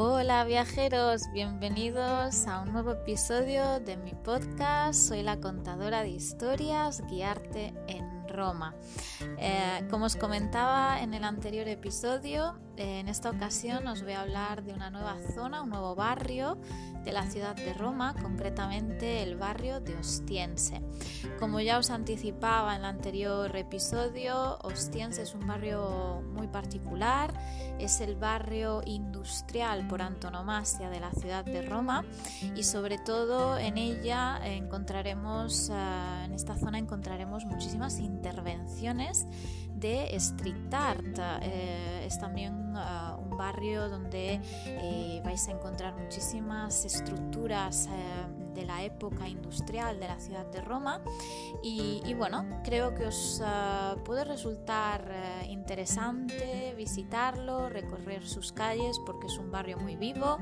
Hola viajeros, bienvenidos a un nuevo episodio de mi podcast. Soy la contadora de historias, guiarte en Roma. Eh, como os comentaba en el anterior episodio, en esta ocasión os voy a hablar de una nueva zona, un nuevo barrio de la ciudad de Roma, concretamente el barrio de Ostiense. Como ya os anticipaba en el anterior episodio, Ostiense es un barrio muy particular, es el barrio industrial por antonomasia de la ciudad de Roma y sobre todo en ella encontraremos, eh, en esta zona encontraremos muchísimas intervenciones de street art. Eh, es también un barrio donde eh, vais a encontrar muchísimas estructuras eh, de la época industrial de la ciudad de Roma. Y, bueno, creo que os ah, puede resultar interesante visitarlo, recorrer sus calles porque es un barrio muy vivo,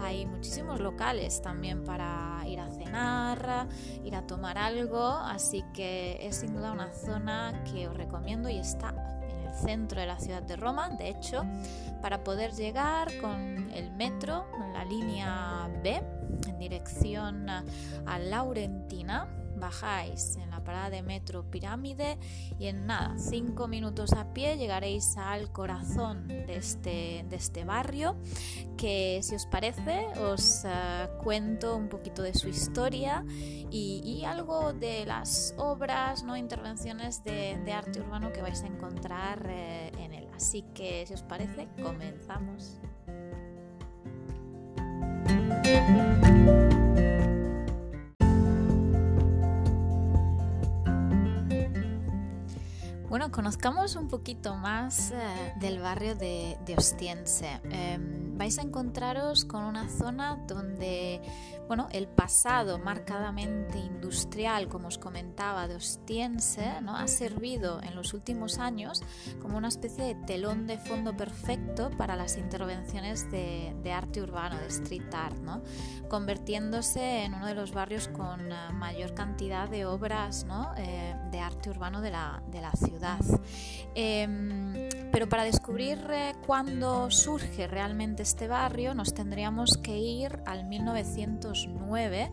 hay muchísimos locales también para ir a cenar, ir a tomar algo, así que es sin duda una zona que os recomiendo y es está centro de la ciudad de Roma. De hecho, para poder llegar con el metro, la línea B, en dirección a Laurentina, bajáis en parada de metro Pirámide y en nada, cinco minutos a pie llegaréis al corazón de este, de este barrio que si os parece os uh, cuento un poquito de su historia y, algo de las obras, ¿no? intervenciones de, de arte urbano que vais a encontrar eh, en él. Así que si os parece, comenzamos. Conozcamos un poquito más eh, del barrio de, Ostiense. Em, vais a encontraros con una zona donde bueno, el pasado marcadamente industrial, como os comentaba, de Ostiense, ¿no? ha servido en los últimos años como una especie de telón de fondo perfecto para las intervenciones de, arte urbano, de street art, ¿no? convirtiéndose en uno de los barrios con eh, mayor cantidad de obras ¿no? Eh, de arte urbano de la, de la ciudad. Em, pero para descubrir eh, cuándo surge realmente este barrio nos tendríamos que ir al 1909.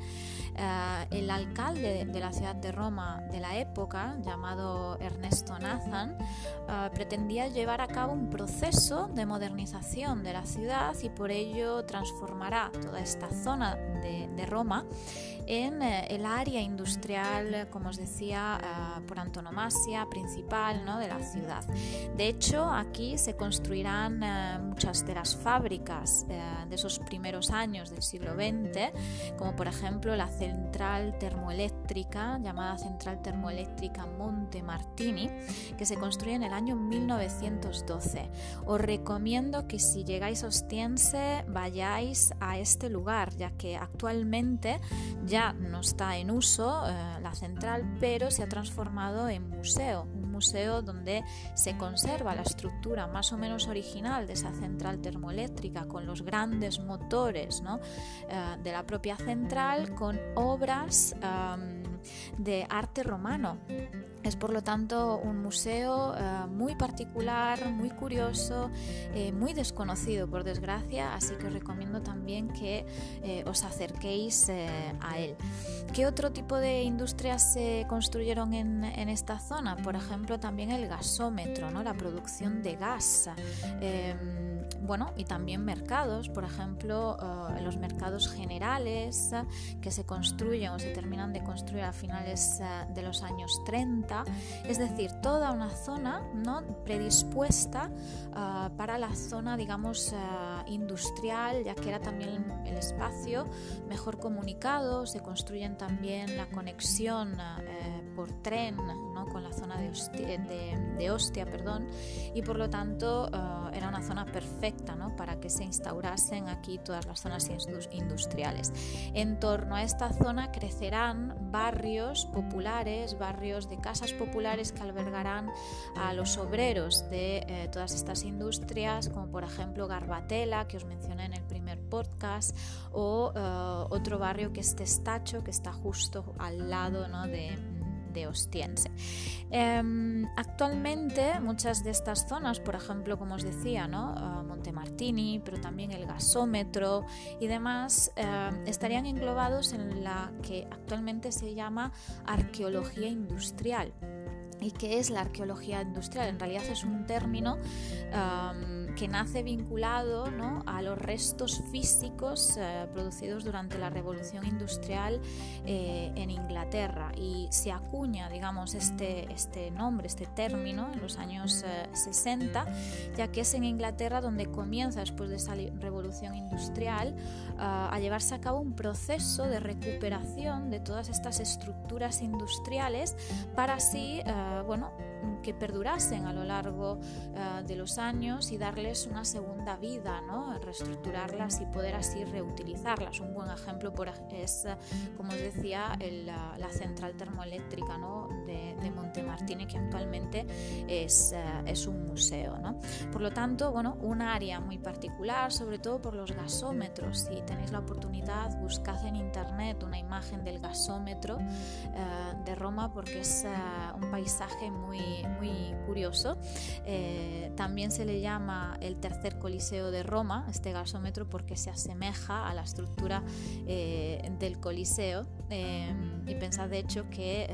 Eh, el alcalde de la ciudad de Roma de la época, llamado Ernesto Nathan, eh, pretendía llevar a cabo un proceso de modernización de la ciudad y por ello transformará toda esta zona de Roma en el área industrial, como os decía, por antonomasia principal ¿no? de la ciudad. De hecho, aquí se construirán eh, muchas de las fábricas eh, de esos primeros años del siglo XX, como por ejemplo la central termoeléctrica, llamada Central Termoeléctrica Monte Martini, que se construye en el año 1912. Os recomiendo que si llegáis a Ostiense vayáis a este lugar, ya que actualmente ya no está en uso eh, la central, pero se ha transformado en museo, museo donde se conserva la estructura más o menos original de esa central termoeléctrica con los grandes motores eh, de la propia central con obras de arte romano. Es por lo tanto un museo eh, muy particular, muy curioso, eh, muy desconocido por desgracia, así que os recomiendo también que eh, os acerquéis a él. ¿Qué otro tipo de industrias se construyeron en, en, esta zona? Por ejemplo, también el gasómetro, ¿no? la producción de gas bueno, y también mercados, por ejemplo, eh, los mercados generales eh, que se construyen o se terminan de construir a finales eh, de los años 30, es decir, toda una zona ¿no? predispuesta para la zona, digamos, industrial, ya que era también el espacio mejor comunicado, se construyen también la conexión por tren ¿no? con la zona de Ostia, de, Ostia perdón, y por lo tanto era una zona perfecta para que se instaurasen aquí todas las zonas industriales. En torno a esta zona crecerán barrios populares, barrios de casas populares que albergarán a los obreros de eh, todas estas industrias, como por ejemplo Garbatela, que os mencioné en el primer podcast, o eh, otro barrio que es Testacho, que está justo al lado de de Ostiense. Em, actualmente muchas de estas zonas, por ejemplo, como os decía, ¿no? Ah, Monte Martini, pero también el gasómetro y demás, em, estarían englobados en la que actualmente se llama arqueología industrial. ¿Y qué es la arqueología industrial? En realidad es un término que nace vinculado a los restos físicos eh, producidos durante la revolución industrial eh, en Inglaterra. Y se acuña, digamos, este, este nombre, este término en los años 60, eh, ya que es en Inglaterra donde comienza, después de esa revolución industrial, a llevarse a cabo un proceso de recuperación de todas estas estructuras industriales para así, bueno, que perdurasen a lo largo eh, de los años y darles una segunda vida, ¿no? reestructurarlas y poder así reutilizarlas. Un buen ejemplo por, es, como os decía, la, central termoeléctrica ¿no? de, de que actualmente es, eh, es un museo. ¿no? Por lo tanto, bueno, un área muy particular, sobre todo por los gasómetros. Si tenéis la oportunidad, buscad en internet una imagen del gasómetro eh, de Roma porque es un paisaje muy muy, curioso. Eh, también se le llama el tercer coliseo de Roma, este gasómetro, porque se asemeja a la estructura eh, del coliseo. Eh, y pensad de hecho que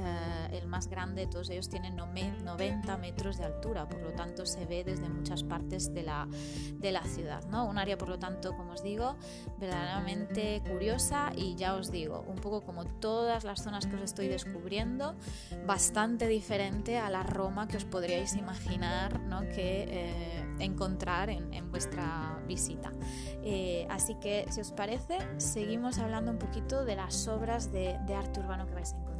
el más grande de todos ellos tiene 90 metros de altura, por lo tanto se ve desde muchas partes de la, de la ciudad. ¿no? Un área, por lo tanto, como os digo, verdaderamente curiosa y ya os digo, un poco como todas las zonas que os estoy descubriendo, bastante diferente a la Roma que os podríais imaginar ¿no? que eh, encontrar en, vuestra visita. Eh, así que, si os parece, seguimos hablando un poquito de las obras de, de arte urbano que vais a encontrar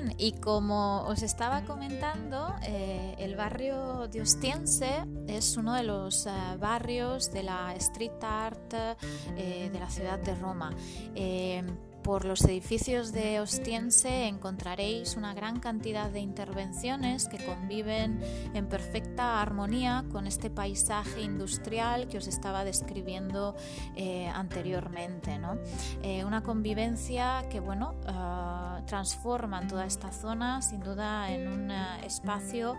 Bien, y como os estaba comentando, eh, el barrio de Ostiense es uno de los eh, barrios de la street art eh, de la ciudad de Roma. Por los edificios de Ostiense encontraréis una gran cantidad de intervenciones que conviven en perfecta armonía con este paisaje industrial que os estaba describiendo eh, anteriormente. Eh, una convivencia que bueno, uh, transforma toda esta zona sin duda en un eh, espacio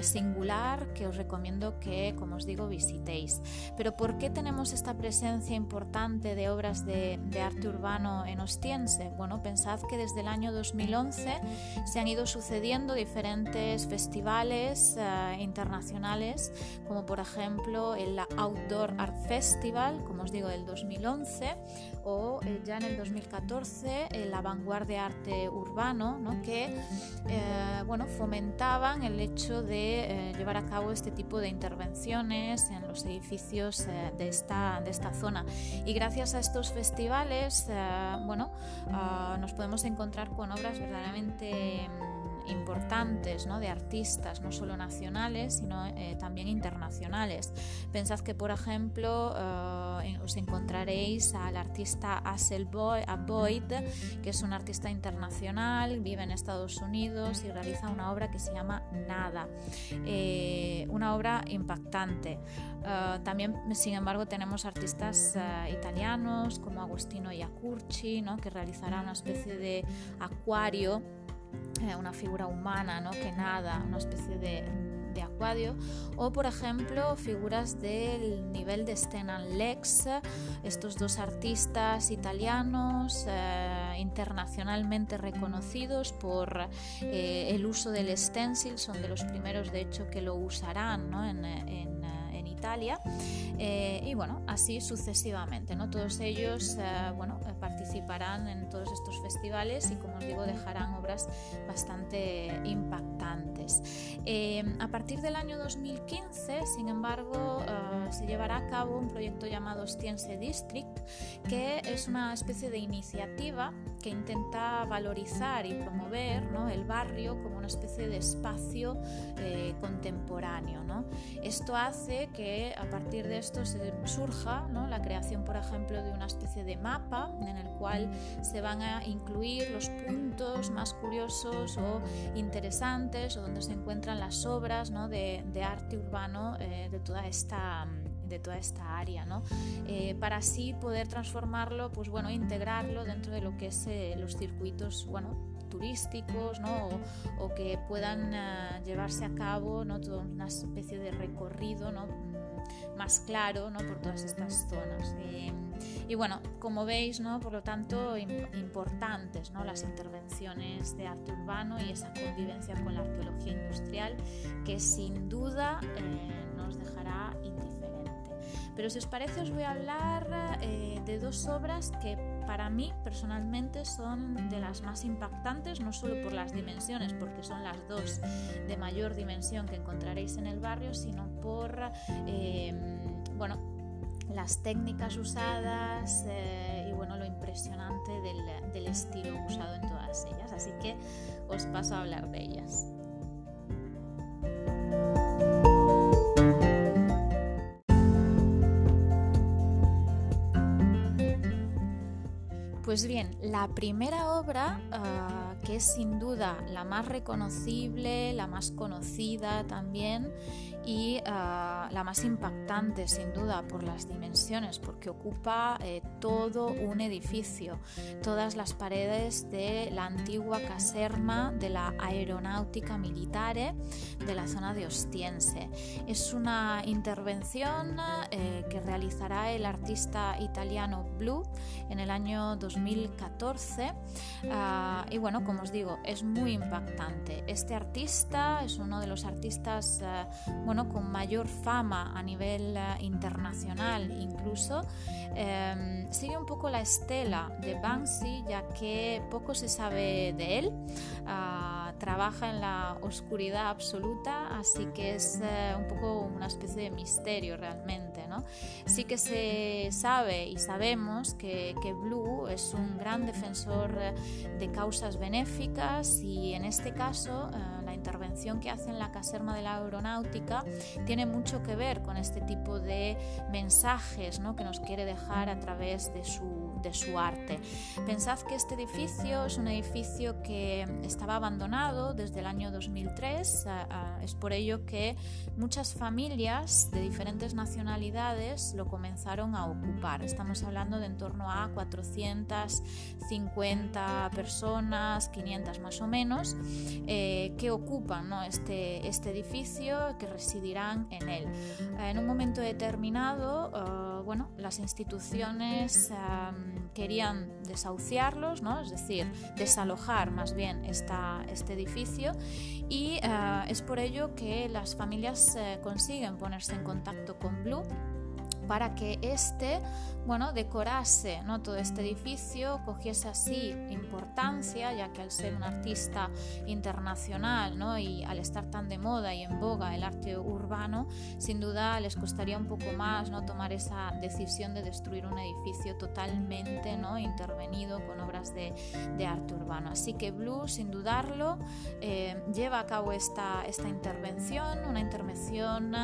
singular que os recomiendo que, como os digo, visitéis. Pero ¿por qué tenemos esta presencia importante de obras de, de arte urbano en Ostiense? Bueno, pensad que desde el año 2011 se han ido sucediendo diferentes festivales eh, internacionales, como por ejemplo el Outdoor Art Festival, como os digo, del 2011, o eh, ya en el 2014 el Vanguardia Arte Urbano, ¿no? que eh, bueno, fomentaban el hecho de llevar a cabo este tipo de intervenciones en los edificios de, esta, de esta zona. Y gracias a estos festivales, bueno, Ah, nos podemos encontrar con obras verdaderamente importantes ¿no? de artistas, no solo nacionales, sino eh, también internacionales. Pensad que, por ejemplo, eh, os encontraréis al artista Asel Boyd, que es un artista internacional, vive en Estados Unidos y realiza una obra que se llama Nada, eh, una obra impactante. Eh, también, sin embargo, tenemos artistas eh, italianos como Agostino Iacurci, ¿no? que realizará una especie de acuario, eh, una figura humana ¿no? que nada, una especie de, acuario, o por ejemplo figuras del nivel de Stenan Lex, estos dos artistas italianos internacionalmente reconocidos por el uso del stencil, son de los primeros de hecho que lo usarán ¿no? en, en Italia eh, y bueno, así sucesivamente. ¿no? Todos ellos eh, bueno, eh, participarán en todos estos festivales y como os digo dejarán obras bastante impactantes. a partir del año 2015, sin embargo, se llevará a cabo un proyecto llamado Ostiense District, que es una especie de iniciativa que intenta valorizar y promover el barrio como una especie de espacio eh, contemporáneo. Esto hace que a partir de esto se surja la creación, por ejemplo, de una especie de mapa en el cual se van a incluir los puntos más curiosos o interesantes o donde se encuentran las obras de, arte urbano eh, de toda esta de toda esta área, ¿no? Eh, para así poder transformarlo, pues bueno, integrarlo dentro de lo que es eh, los circuitos, bueno, turísticos, ¿no? O, que puedan uh, llevarse a cabo, ¿no? Toda una especie de recorrido, ¿no? Más claro, ¿no? Por todas estas zonas. Eh, y bueno, como veis, ¿no? por lo tanto, importantes ¿no? las intervenciones de arte urbano y esa convivencia con la arqueología industrial que sin duda nos dejará pero si os parece os voy a hablar eh, de dos obras que para mí personalmente son de las más impactantes, no solo por las dimensiones, porque son las dos de mayor dimensión que encontraréis en el barrio, sino por eh, bueno, las técnicas usadas eh, y bueno, lo impresionante del, del estilo usado en todas ellas. Así que os paso a hablar de ellas. Pues bien, la primera obra, ah, que es sin duda la más reconocible, la más conocida también, y ah, la más impactante sin duda por las dimensiones porque ocupa eh, todo un edificio, todas las paredes de la antigua caserma de la aeronáutica militare de la zona de Ostiense. Es una intervención eh, realizará el artista italiano Blue en el año 2014 ah, y bueno, como os digo, es muy impactante. Este artista es uno de los artistas eh, bueno, con mayor fama a nivel eh, internacional incluso, em, sigue un poco la estela de Banksy, ya que poco se sabe de él. Ah, trabaja en la oscuridad absoluta, así que es eh, un poco una especie de misterio realmente. Sí que se sabe y sabemos que, que Blue es un gran defensor de causas benéficas y en este caso eh, la intervención que hace en la caserma de la aeronáutica tiene mucho que ver con este tipo de mensajes ¿no? que nos quiere dejar a través de su, de su arte. Pensad que este edificio es un edificio que estaba abandonado desde el año 2003, es por ello que muchas familias de diferentes nacionalidades lo comenzaron a ocupar. Estamos hablando de en torno a 450 personas, 500 más o menos, eh, que ocupan este, este edificio, que residirán en él. En un momento determinado, eh, bueno, las instituciones querían desahuciarlos, ¿no? es decir, desalojar más bien esta, este edificio y eh, es por ello que las familias eh, consiguen ponerse en contacto con Blue para que éste bueno, decorase ¿no? todo este edificio, cogiese así importancia, ya que al ser un artista internacional ¿no? y al estar tan de moda y en boga el arte urbano, sin duda les costaría un poco más ¿no? tomar esa decisión de destruir un edificio totalmente ¿no? intervenido con obras de, de arte urbano. Así que Blue, sin dudarlo, eh, lleva a cabo esta, esta intervención, una intervención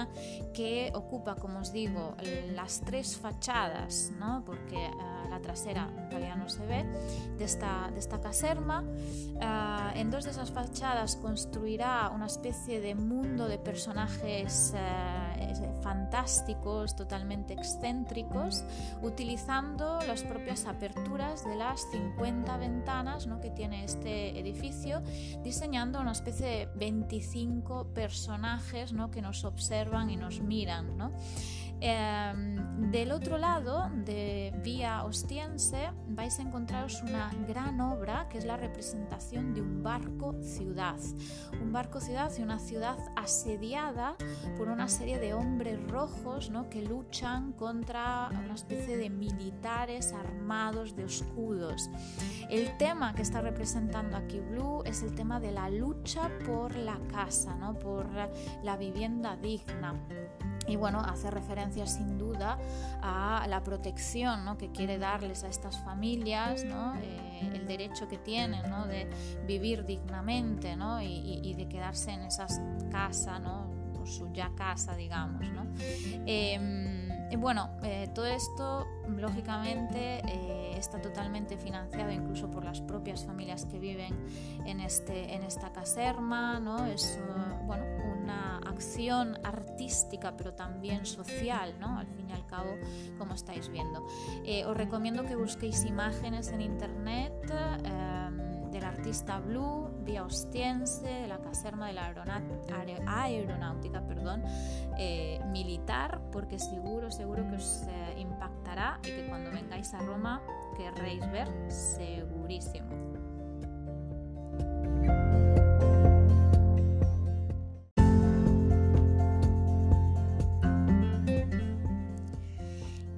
que ocupa, como os digo, las tres fachadas porque eh, la trasera todavía no se ve, de esta, de esta caserma. Eh, en dos de esas fachadas construirá una especie de mundo de personajes eh, fantásticos, totalmente excéntricos, utilizando las propias aperturas de las 50 ventanas ¿no? que tiene este edificio, diseñando una especie de 25 personajes ¿no? que nos observan y nos miran. ¿no? Em, del otro lado, de Vía Ostiense, vais a encontraros una gran obra que es la representación de un barco ciudad. Un barco ciudad y una ciudad asediada por una serie de hombres rojos ¿no? que luchan contra una especie de militares armados de escudos. El tema que está representando aquí Blue es el tema de la lucha por la casa, ¿no? por la vivienda digna. y bueno, hace referencia sin duda a la protección que quiere darles a estas familias, eh, el derecho que tienen de vivir dignamente y, de quedarse en esas casas, ¿no? Su ya casa, digamos. Em, y bueno, eh, todo esto lógicamente eh, está totalmente financiado incluso por las propias familias que viven en, este, en esta caserma, ¿no? es bueno, una acción artística pero también social, ¿no? al fin y al cabo, como estáis viendo. Eh, os recomiendo que busquéis imágenes en internet em, artista Blue, vía Ostiense, de la caserma de la aeronáutica perdón, eh, militar, porque seguro, seguro que os eh, impactará y que cuando vengáis a Roma querréis ver segurísimo.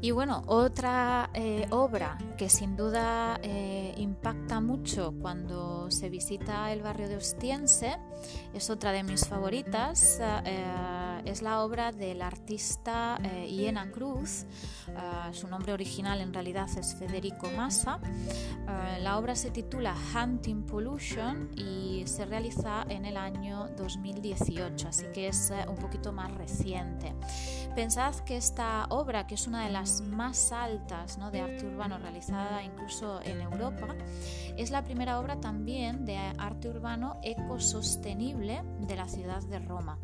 Y bueno, otra eh, obra que sin duda eh, impacta mucho cuando se visita el barrio de Ostiense, es otra de mis favoritas, eh, es la obra del artista Iena Cruz, su nombre original en realidad es Federico Massa. la obra se titula Hunting Pollution y se realiza en el año 2018, así que es un poquito más reciente. Pensad que esta obra, que es una de las más altas ¿no? de arte urbano realizada incluso en Europa, es la primera obra también de arte urbano ecosostenible de la ciudad de Roma.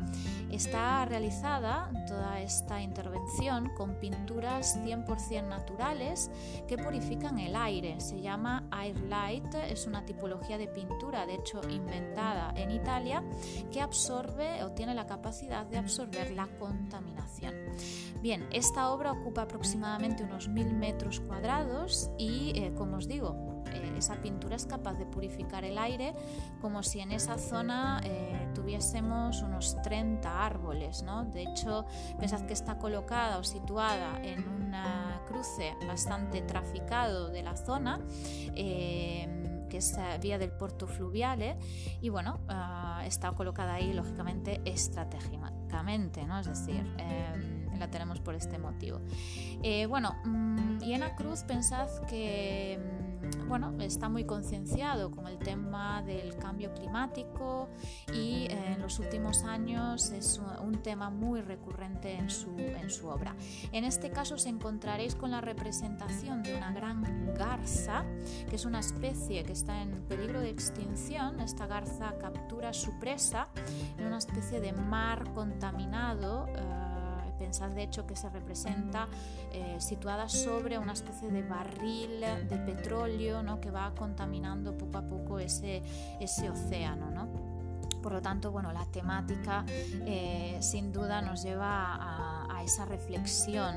Está realizada toda esta intervención con pinturas 100% naturales que purifican el aire. Se llama Air Light, es una tipología de pintura, de hecho inventada en Italia, que absorbe o tiene la capacidad de absorber la contaminación. Bien, esta obra ocupa aproximadamente unos mil metros cuadrados y, eh, como os digo, eh, esa pintura es capaz de purificar el aire como si en esa zona eh, tuviésemos unos 30 árboles. ¿no? De hecho, pensad que está colocada o situada en un cruce bastante traficado de la zona que es vía del puerto fluviale y bueno, ah, está colocada ahí lógicamente estratégicamente, ¿no? es decir, em, la tenemos por este motivo. Eh, bueno, mm, y Cruz, pensad que bueno, está muy concienciado con el tema del cambio climático y en los últimos años es un tema muy recurrente en su, en su obra. En este caso os encontraréis con la representación de una gran garza, que es una especie que está en peligro de extinción. Esta garza captura su presa en una especie de mar contaminado. Eh, Pensad de hecho que se representa eh, situada sobre una especie de barril de petróleo ¿no? que va contaminando poco a poco ese, ese océano. ¿no? Por lo tanto, bueno, la temática eh, sin duda nos lleva a, esa reflexión.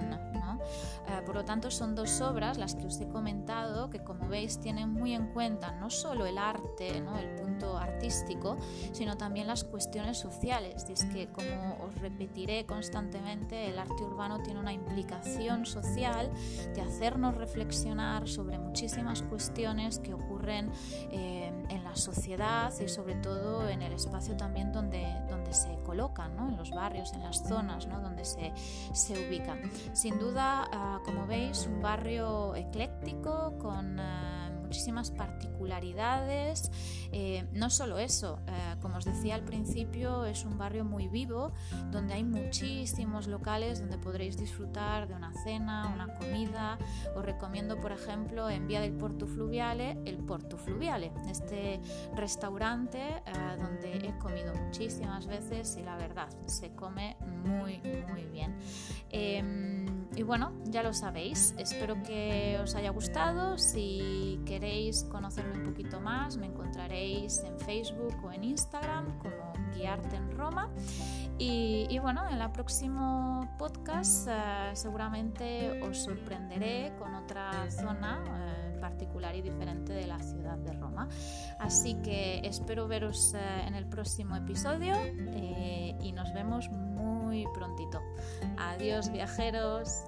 Eh, por lo tanto, son dos obras, las que os he comentado, que como veis tienen muy en cuenta no solo el arte, ¿no? el punto artístico, sino también las cuestiones sociales. Y es que, como os repetiré constantemente, el arte urbano tiene una implicación social de hacernos reflexionar sobre muchísimas cuestiones que ocurren eh, en la sociedad y sobre todo en el espacio también donde, donde se colocan, ¿no? en los barrios, en las zonas ¿no? donde se, se ubican. Sin duda, ah, como veis, un barrio ecléctico con... Ah, muchísimas particularidades. Eh, no solo eso, eh, como os decía al principio, es un barrio muy vivo donde hay muchísimos locales donde podréis disfrutar de una cena, una comida. Os recomiendo, por ejemplo, en Vía del Porto Fluviale, el Porto Fluviale, este restaurante eh, donde he comido muchísimas veces y la verdad se come muy, muy bien. Y bueno, ya lo sabéis, espero que os haya gustado. Si queréis conocerme un poquito más, me encontraréis en Facebook o en Instagram como Guiarte en Roma. Y, bueno, en el próximo podcast eh, seguramente os sorprenderé con otra zona eh, particular y diferente de la ciudad de Roma. Así que espero veros eh, en el próximo episodio y nos vemos prontito. Adiós viajeros.